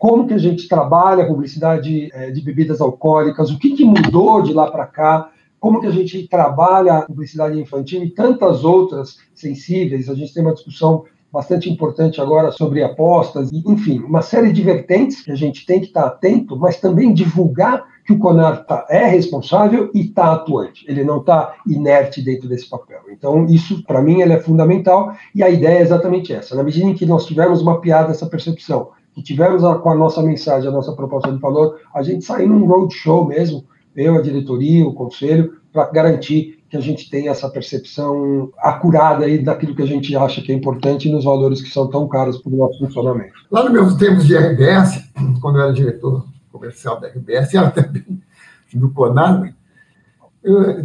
como que a gente trabalha a publicidade é, de bebidas alcoólicas, o que, que mudou de lá para cá, como que a gente trabalha a publicidade infantil e tantas outras sensíveis. A gente tem uma discussão bastante importante agora sobre apostas, enfim, uma série de vertentes que a gente tem que estar atento, mas também divulgar que o CONAR tá, é responsável e está atuante. Ele não está inerte dentro desse papel. Então, isso, para mim, é fundamental e a ideia é exatamente essa. Na medida em que nós tivermos mapeado essa percepção, que tivemos a, com a nossa mensagem, a nossa proposta de valor, a gente sair num roadshow mesmo, eu, a diretoria, o conselho, para garantir que a gente tenha essa percepção acurada aí daquilo que a gente acha que é importante nos valores que são tão caros para o nosso funcionamento. Lá nos meus tempos de RBS, quando eu era diretor comercial da RBS, e era também do CONAR,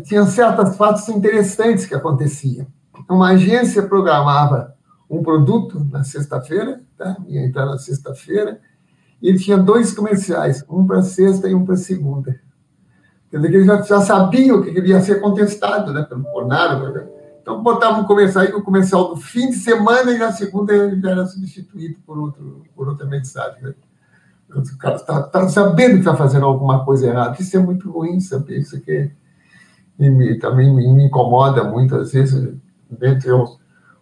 tinha certos fatos interessantes que aconteciam. Uma agência programava um produto na sexta-feira, tá? ia entrar na sexta-feira, e ele tinha dois comerciais, um para sexta e um para segunda. Quer dizer, que eles já, já sabiam que ele ia ser contestado né, pelo Bolsonaro. Então, botavam um comercial, o comercial do fim de semana e na segunda ele já era substituído por, outro, por outra mensagem. Né? O cara está tá sabendo que está fazendo alguma coisa errada. Isso é muito ruim saber. Isso aqui e me, também me, me, incomoda muito, às vezes, dentre os,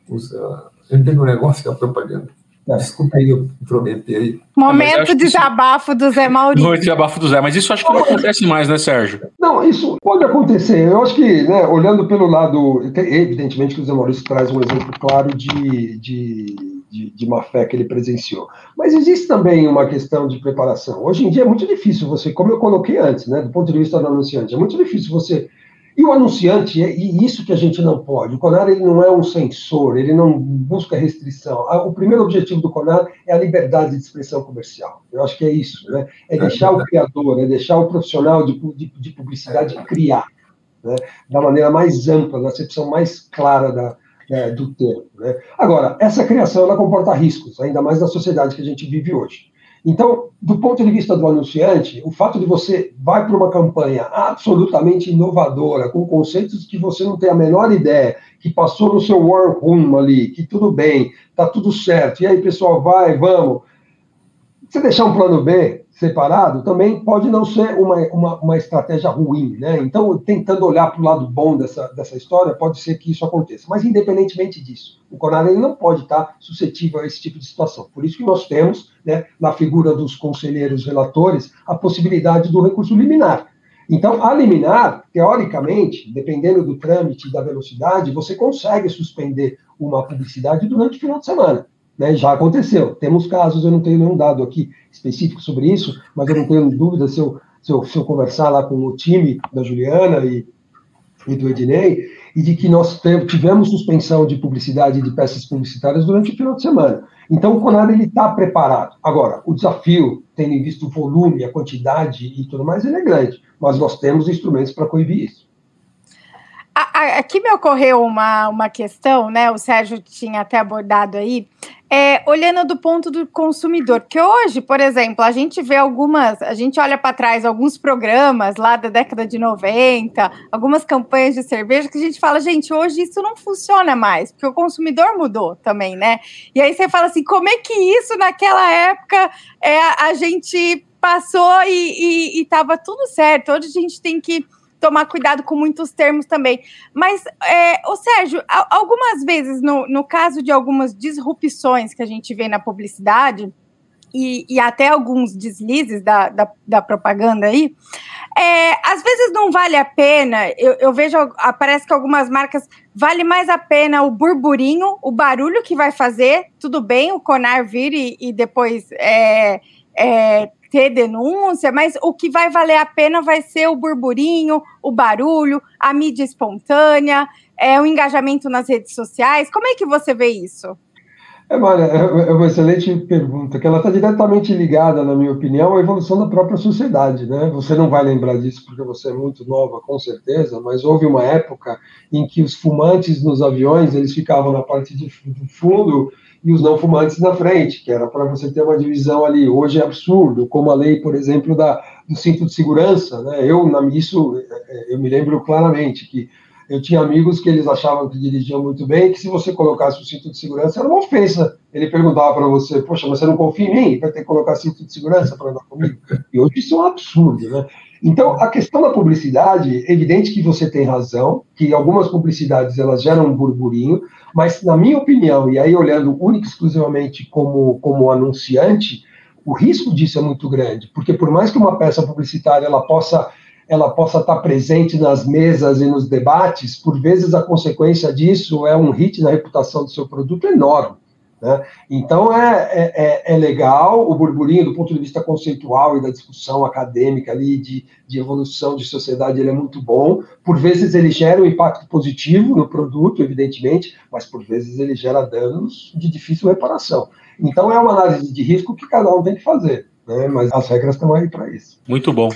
os uh, eu tenho um negócio que é propaganda. Desculpa aí eu prometer aí. Momento de desabafo do Zé Maurício. Momento de desabafo do Zé, mas isso acho que não acontece mais, né, Sérgio? Não, isso pode acontecer. Eu acho que, né, olhando pelo lado. Evidentemente que o Zé Maurício traz um exemplo claro de, de, de, de má fé que ele presenciou. Mas existe também uma questão de preparação. Hoje em dia é muito difícil você, como eu coloquei antes, né, do ponto de vista do anunciante, é muito difícil você e o anunciante, e isso que a gente não pode, o CONAR ele não é um censor, ele não busca restrição. O primeiro objetivo do CONAR é a liberdade de expressão comercial. Eu acho que é isso, né? É deixar o criador, é deixar o profissional de, de, de publicidade criar, né? da maneira mais ampla, na acepção mais clara da, é, do termo. Né? Agora, essa criação ela comporta riscos, ainda mais na sociedade que a gente vive hoje. Então, do ponto de vista do anunciante, o fato de você vai para uma campanha absolutamente inovadora, com conceitos que você não tem a menor ideia, que passou no seu war room ali, que tudo bem, tá tudo certo, e aí pessoal, vai, vamos. Você deixar um plano B, separado também pode não ser uma, uma, uma estratégia ruim, né? Então, tentando olhar para o lado bom dessa, dessa história, pode ser que isso aconteça. Mas, independentemente disso, o CONAR ele não pode estar suscetível a esse tipo de situação. Por isso que nós temos, né, na figura dos conselheiros relatores, a possibilidade do recurso liminar. Então, a liminar, teoricamente, dependendo do trâmite e da velocidade, você consegue suspender uma publicidade durante o final de semana. Né, já aconteceu. Temos casos, eu não tenho nenhum dado aqui específico sobre isso, mas eu não tenho dúvida se eu, se eu, se eu conversar lá com o time da Juliana e, e do Ednei, e de que nós tivemos suspensão de publicidade de peças publicitárias durante o final de semana. Então, o Conar está preparado. Agora, o desafio, tendo em vista o volume, a quantidade e tudo mais, ele é grande, mas nós temos instrumentos para coibir isso. Aqui me ocorreu uma, uma questão, né? O Sérgio tinha até abordado aí, é, olhando do ponto do consumidor, porque hoje, por exemplo, a gente vê algumas, a gente olha para trás alguns programas lá da década de 90, algumas campanhas de cerveja que a gente fala, gente, hoje isso não funciona mais, porque o consumidor mudou também, né? E aí você fala assim, como é que isso naquela época é, a gente passou e estava tudo certo? Hoje a gente tem que tomar cuidado com muitos termos também. Mas, é, ô Sérgio, algumas vezes, no, no caso de algumas disrupções que a gente vê na publicidade, e, e até alguns deslizes da, da, da propaganda aí, é, às vezes não vale a pena, eu, eu vejo, parece que algumas marcas, vale mais a pena o burburinho, o barulho que vai fazer, tudo bem, o Conar vir e, e depois é, é, ter denúncia, mas o que vai valer a pena vai ser o burburinho, o barulho, a mídia espontânea, é, o engajamento nas redes sociais. Como é que você vê isso? É, Maria, é, é uma excelente pergunta, que ela está diretamente ligada, na minha opinião, à evolução da própria sociedade. Né? Você não vai lembrar disso porque você é muito nova, com certeza, mas houve uma época em que os fumantes nos aviões eles ficavam na parte de, do fundo e os não fumantes na frente, que era para você ter uma divisão ali. Hoje é absurdo, como a lei, por exemplo, da, do cinto de segurança. Né? Eu, isso, é, eu me lembro claramente que eu tinha amigos que eles achavam que dirigiam muito bem, que se você colocasse o cinto de segurança era uma ofensa. Ele perguntava para você, poxa, mas você não confia em mim? Vai ter que colocar cinto de segurança para andar comigo? E hoje isso é um absurdo, né? Então, a questão da publicidade, é evidente que você tem razão, que algumas publicidades elas geram um burburinho, mas na minha opinião, e aí olhando única e exclusivamente como, como anunciante, o risco disso é muito grande, porque por mais que uma peça publicitária ela possa ela possa estar presente nas mesas e nos debates, por vezes a consequência disso é um hit na reputação do seu produto enorme. Né? Então é, é, é, é, legal o burburinho do ponto de vista conceitual e da discussão acadêmica ali de, de evolução de sociedade, ele é muito bom. Por vezes ele gera um impacto positivo no produto, evidentemente, mas por vezes ele gera danos de difícil reparação. Então é uma análise de risco que cada um tem que fazer, né? mas as regras estão aí para isso. Muito bom.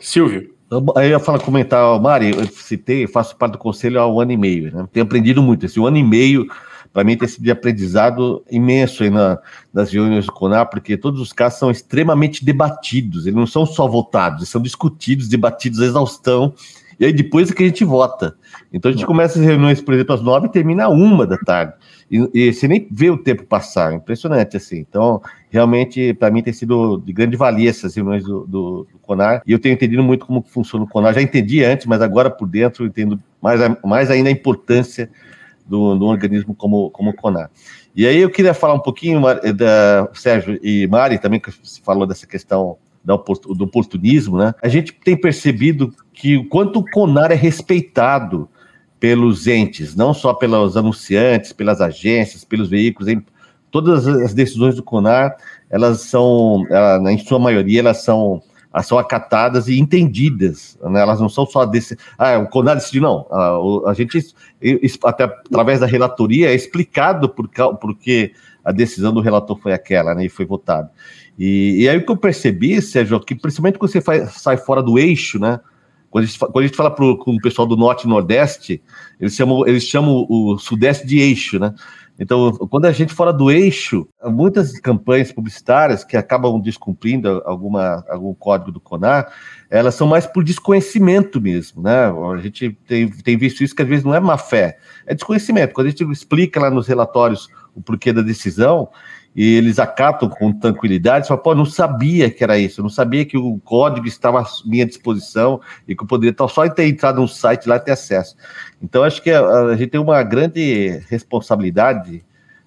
Silvio. Aí eu ia falar, comentar, Mari, eu citei, faço parte do conselho há um ano e meio, né? Tenho aprendido muito. Esse um ano e meio para mim tem sido de aprendizado imenso aí na, nas reuniões do CONAR, porque todos os casos são extremamente debatidos, eles não são só votados, eles são discutidos, debatidos a exaustão, e aí depois é que a gente vota. Então a gente começa as reuniões, por exemplo, às nove e termina às uma da tarde. E, e, você nem vê o tempo passar, impressionante assim. Então, realmente, para mim tem sido de grande valia essas reuniões do, do, do, CONAR, e eu tenho entendido muito como funciona o CONAR. Já entendi antes, mas agora por dentro eu entendo mais, mais ainda a importância do, do organismo como, como o CONAR. E aí eu queria falar um pouquinho, da Sérgio e Mari, também que você falou dessa questão do oportunismo, né? A gente tem percebido que o quanto o CONAR é respeitado pelos entes, não só pelos anunciantes, pelas agências, pelos veículos, em, todas as decisões do CONAR, elas são, ela, em sua maioria, elas são são acatadas e entendidas, né? elas não são só desse. Ah, o CONAR decidiu, não. A, a gente, até através da relatoria, é explicado por, porque a decisão do relator foi aquela, né? E foi votada. E, e aí o que eu percebi, Sérgio, que principalmente quando você faz, sai fora do eixo, né? Quando a gente, quando a gente fala pro, com o pessoal do Norte e Nordeste, eles chamam, eles chamam o Sudeste de eixo, né? Então, quando a gente fora do eixo, muitas campanhas publicitárias que acabam descumprindo alguma, algum código do CONAR, elas são mais por desconhecimento mesmo, né? A gente tem, tem visto isso que às vezes não é má fé, é desconhecimento. Quando a gente explica lá nos relatórios o porquê da decisão, e eles acatam com tranquilidade, falam, pô, não sabia que era isso, não sabia que o código estava à minha disposição e que eu poderia só ter entrado no site lá e ter acesso. Então, acho que a, a gente tem uma grande responsabilidade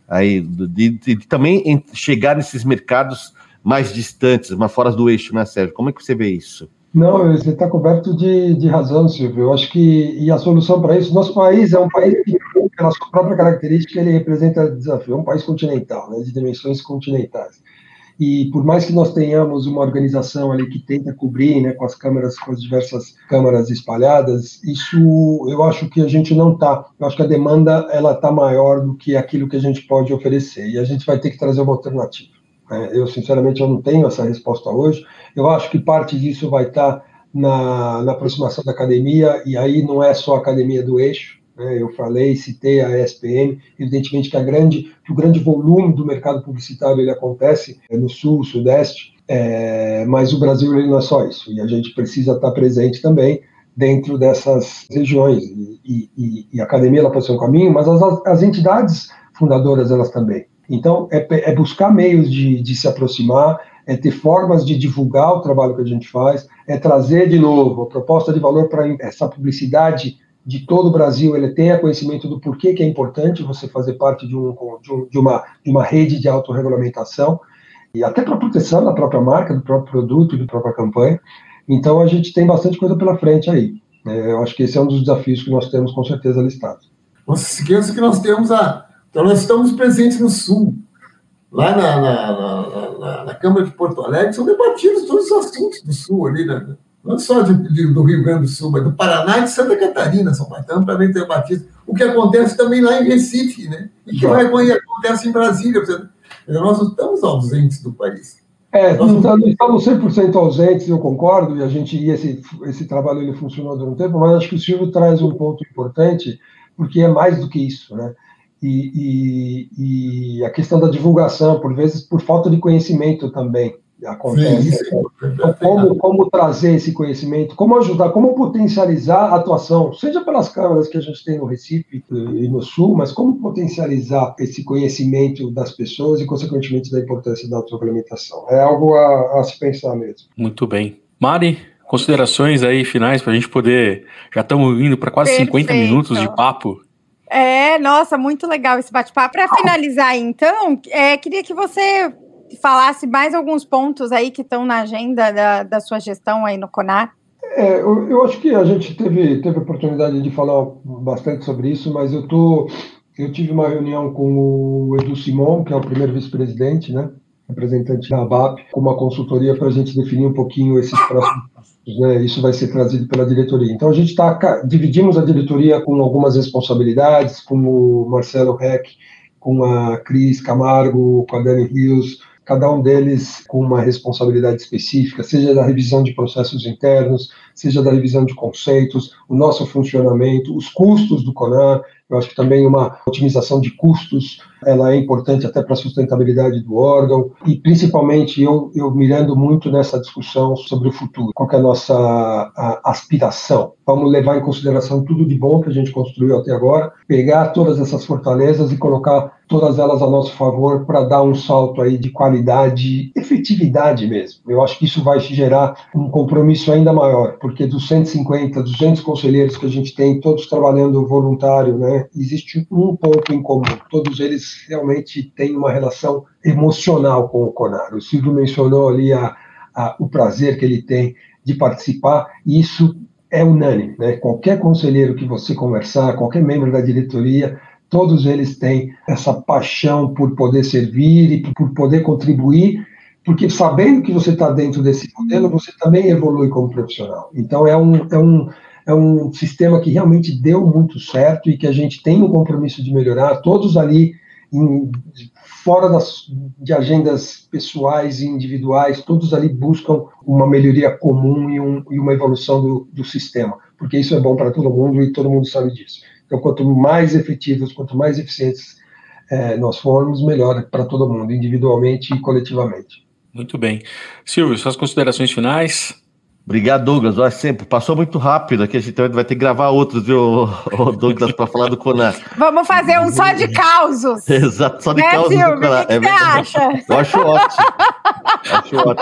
aí de, de, de também chegar nesses mercados mais distantes, mais fora do eixo, né, Sérgio? Como é que você vê isso? Não, você está coberto de, de razão, Silvio. Eu acho que e a solução para isso, nosso país é um país que, pela sua própria característica, ele representa desafio. É um país continental, né, de dimensões continentais. E por mais que nós tenhamos uma organização ali que tenta cobrir, né, com as câmeras, com as diversas câmaras espalhadas, isso eu acho que a gente não está. Eu acho que a demanda ela está maior do que aquilo que a gente pode oferecer. E a gente vai ter que trazer uma alternativa. É, eu, sinceramente, eu não tenho essa resposta hoje. Eu acho que parte disso vai estar na, na aproximação da academia, e aí não é só a academia do eixo. Né? Eu falei, citei a ESPM, evidentemente que, a grande, que o grande volume do mercado publicitário ele acontece no sul, sudeste, é, mas o Brasil ele não é só isso, e a gente precisa estar presente também dentro dessas regiões. E, e, e a academia ela pode ser um caminho, mas as, as entidades fundadoras elas também. Então, é, é buscar meios de, de se aproximar, é ter formas de divulgar o trabalho que a gente faz, é trazer de novo a proposta de valor para essa publicidade de todo o Brasil, ele tenha conhecimento do porquê que é importante você fazer parte de, um, de, um, de uma, de uma rede de autorregulamentação, e até para proteção da própria marca, do próprio produto, da própria campanha. Então, a gente tem bastante coisa pela frente aí. É, eu acho que esse é um dos desafios que nós temos com certeza listados. Não se esqueça que nós temos a, então, nós estamos presentes no Sul. Lá na, na, na, na Câmara de Porto Alegre são debatidos todos os assuntos do Sul ali, né? não só de, de, do Rio Grande do Sul, mas do Paraná e de Santa Catarina, são bastante também debatidos. O que acontece também lá em Recife, né? E que vai, acontece em Brasília. Nós não estamos ausentes do país. É, não estamos 100% ausentes, eu concordo, e a gente e esse, esse trabalho ele funcionou durante um tempo, mas acho que o Silvio traz um ponto importante, porque é mais do que isso, né? E, e, e, a questão da divulgação, por vezes por falta de conhecimento também acontece. Sim, então, como, como trazer esse conhecimento, como ajudar, como potencializar a atuação, seja pelas câmeras que a gente tem no Recife e no Sul, mas como potencializar esse conhecimento das pessoas e, consequentemente, da importância da autorregulamentação. É algo a, a se pensar mesmo. Muito bem. Mari, considerações aí finais para a gente poder. Já estamos indo para quase Perfeito. 50 minutos de papo. É, nossa, muito legal esse bate-papo. Para finalizar, então, é, queria que você falasse mais alguns pontos aí que estão na agenda da, da sua gestão aí no CONAR. É, eu, eu, acho que a gente teve, teve oportunidade de falar bastante sobre isso, mas eu tô, eu tive uma reunião com o Edu Simon, que é o primeiro vice-presidente, né, representante da ABAP, com uma consultoria para a gente definir um pouquinho esses próximos né, isso vai ser trazido pela diretoria. Então a gente está dividimos a diretoria com algumas responsabilidades, com o Marcelo Reck, com a Cris Camargo, com a Dani Rios, cada um deles com uma responsabilidade específica, seja da revisão de processos internos, seja da revisão de conceitos, o nosso funcionamento, os custos do CONAR, eu acho que também uma otimização de custos ela é importante até para a sustentabilidade do órgão e principalmente eu, eu mirando muito nessa discussão sobre o futuro. Qual é a nossa a aspiração? Vamos levar em consideração tudo de bom que a gente construiu até agora, pegar todas essas fortalezas e colocar todas elas a nosso favor para dar um salto aí de qualidade, efetividade mesmo. Eu acho que isso vai gerar um compromisso ainda maior, porque dos 150, 200 conselheiros que a gente tem, todos trabalhando voluntário, né, existe um ponto em comum. Todos eles realmente têm uma relação emocional com o Conar. O Silvio mencionou ali a, a, o prazer que ele tem de participar, e isso é unânime. Né? Qualquer conselheiro que você conversar, qualquer membro da diretoria, todos eles têm essa paixão por poder servir e por poder contribuir, porque sabendo que você está dentro desse modelo, você também evolui como profissional. Então, é um, é, um, é um sistema que realmente deu muito certo e que a gente tem um compromisso de melhorar, todos ali, em, fora das, de agendas pessoais e individuais, todos ali buscam uma melhoria comum e, um, e uma evolução do, do sistema, porque isso é bom para todo mundo e todo mundo sabe disso. Então, quanto mais efetivos, quanto mais eficientes é, nós formos, melhor para todo mundo, individualmente e coletivamente. Muito bem. Silvio, suas considerações finais? Obrigado, Douglas. Olha, sempre passou muito rápido aqui. A gente vai ter que gravar outros, viu, Douglas, para falar do Conar. Vamos fazer um só de causos. Exato, só de né, causos. Silvio, do Conar. O que, que é, você acha? Eu acho ótimo. acho ótimo.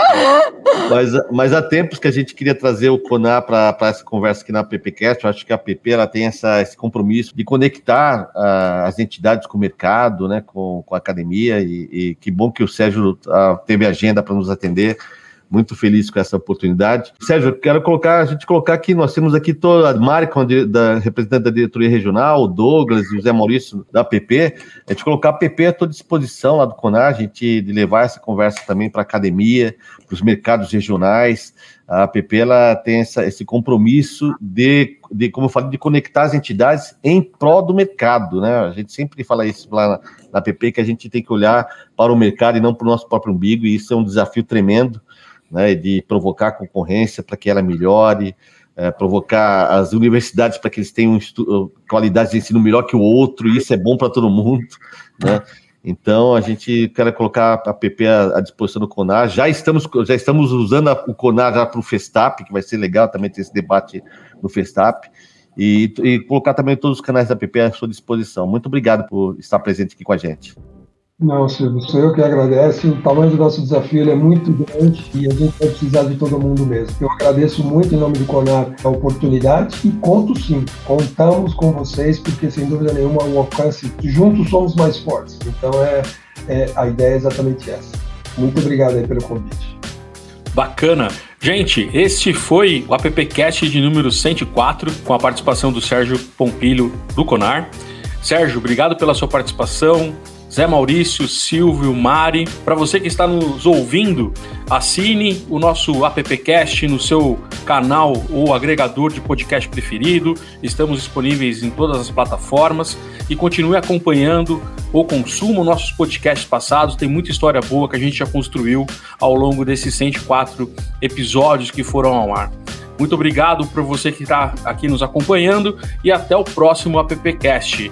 Mas, mas há tempos que a gente queria trazer o Conar para essa conversa aqui na PPCast. Eu acho que a PP ela tem essa, esse compromisso de conectar uh, as entidades com o mercado, né, com, com a academia. E, e que bom que o Sérgio uh, teve agenda para nos atender muito feliz com essa oportunidade. Sérgio, quero colocar, a gente colocar aqui, nós temos aqui toda a Mari, da representante da diretoria regional, o Douglas e o Zé Maurício da PP, a gente colocar a PP à toda disposição lá do CONAR, a gente de levar essa conversa também para a academia, para os mercados regionais, a PP ela tem essa, esse compromisso de, de, como eu falei, de conectar as entidades em prol do mercado, né? A gente sempre fala isso lá na, na PP, que a gente tem que olhar para o mercado e não para o nosso próprio umbigo, e isso é um desafio tremendo né, de provocar concorrência para que ela melhore, é, provocar as universidades para que eles tenham uh, qualidade de ensino melhor que o outro, e isso é bom para todo mundo, né? Então a gente quer colocar a PP à, à, disposição do Conar. Já estamos, já estamos usando a, o Conar já para o Festap, que vai ser legal também ter esse debate no Festap. E, e colocar também todos os canais da PP à sua disposição. Muito obrigado por estar presente aqui com a gente. Não, Silvio, sou eu que agradeço. O tamanho do nosso desafio é muito grande e a gente vai precisar de todo mundo mesmo. Eu agradeço muito em nome do CONAR a oportunidade e conto sim, contamos com vocês, porque sem dúvida nenhuma o alcance, juntos somos mais fortes. Então é, é a ideia é exatamente essa. Muito obrigado aí pelo convite. Bacana. Gente, este foi o AppCast de número 104, com a participação do Sérgio Pompilho do Conar. Sérgio, obrigado pela sua participação. Zé Maurício, Silvio, Mari. Para você que está nos ouvindo, assine o nosso appcast no seu canal ou agregador de podcast preferido. Estamos disponíveis em todas as plataformas e continue acompanhando ou consuma nossos podcasts passados. Tem muita história boa que a gente já construiu ao longo desses 104 episódios que foram ao ar. Muito obrigado por você que está aqui nos acompanhando e até o próximo AppCast.